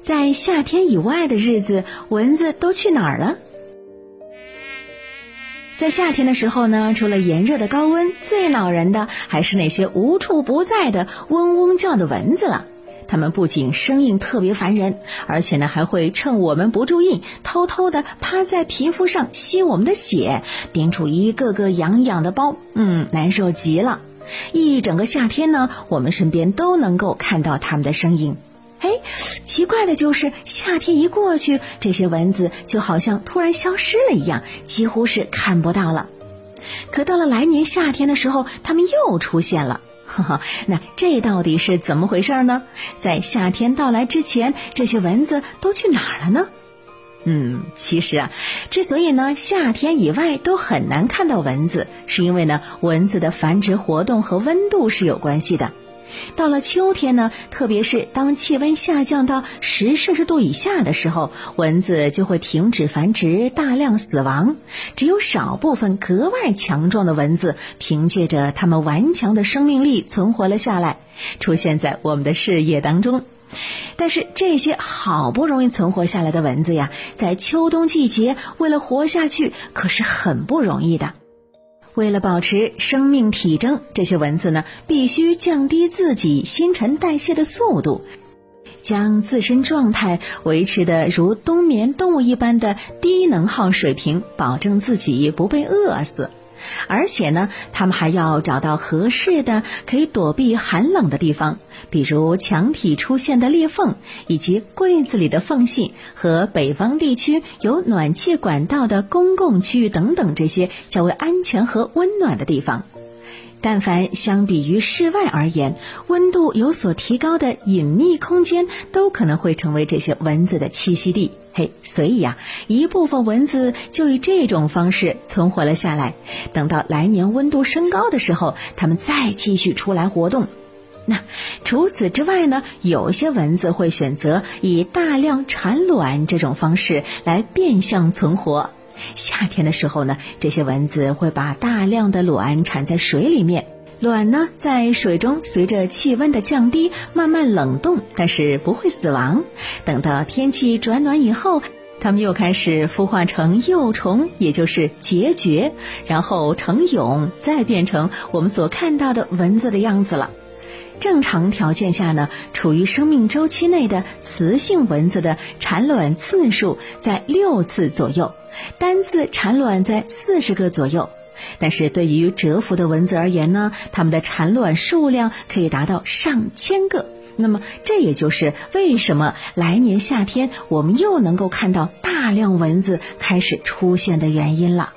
在夏天以外的日子，蚊子都去哪儿了？在夏天的时候呢，除了炎热的高温，最恼人的还是那些无处不在的嗡嗡叫的蚊子了。它们不仅声音特别烦人，而且呢还会趁我们不注意，偷偷的趴在皮肤上吸我们的血，叮出一个个痒痒的包，嗯，难受极了。一整个夏天呢，我们身边都能够看到它们的身影。哎，奇怪的就是夏天一过去，这些蚊子就好像突然消失了一样，几乎是看不到了。可到了来年夏天的时候，它们又出现了。呵呵，那这到底是怎么回事呢？在夏天到来之前，这些蚊子都去哪儿了呢？嗯，其实啊，之所以呢夏天以外都很难看到蚊子，是因为呢蚊子的繁殖活动和温度是有关系的。到了秋天呢，特别是当气温下降到十摄氏度以下的时候，蚊子就会停止繁殖，大量死亡。只有少部分格外强壮的蚊子，凭借着它们顽强的生命力存活了下来，出现在我们的视野当中。但是这些好不容易存活下来的蚊子呀，在秋冬季节为了活下去，可是很不容易的。为了保持生命体征，这些蚊子呢必须降低自己新陈代谢的速度，将自身状态维持的如冬眠动物一般的低能耗水平，保证自己不被饿死。而且呢，他们还要找到合适的可以躲避寒冷的地方，比如墙体出现的裂缝，以及柜子里的缝隙和北方地区有暖气管道的公共区域等等这些较为安全和温暖的地方。但凡相比于室外而言，温度有所提高的隐秘空间，都可能会成为这些蚊子的栖息地。嘿，所以呀，一部分蚊子就以这种方式存活了下来。等到来年温度升高的时候，它们再继续出来活动。那除此之外呢，有些蚊子会选择以大量产卵这种方式来变相存活。夏天的时候呢，这些蚊子会把大量的卵产在水里面。卵呢，在水中随着气温的降低慢慢冷冻，但是不会死亡。等到天气转暖以后，它们又开始孵化成幼虫，也就是孑孓，然后成蛹，再变成我们所看到的蚊子的样子了。正常条件下呢，处于生命周期内的雌性蚊子的产卵次数在六次左右，单次产卵在四十个左右。但是对于蛰伏的蚊子而言呢，它们的产卵数量可以达到上千个。那么，这也就是为什么来年夏天我们又能够看到大量蚊子开始出现的原因了。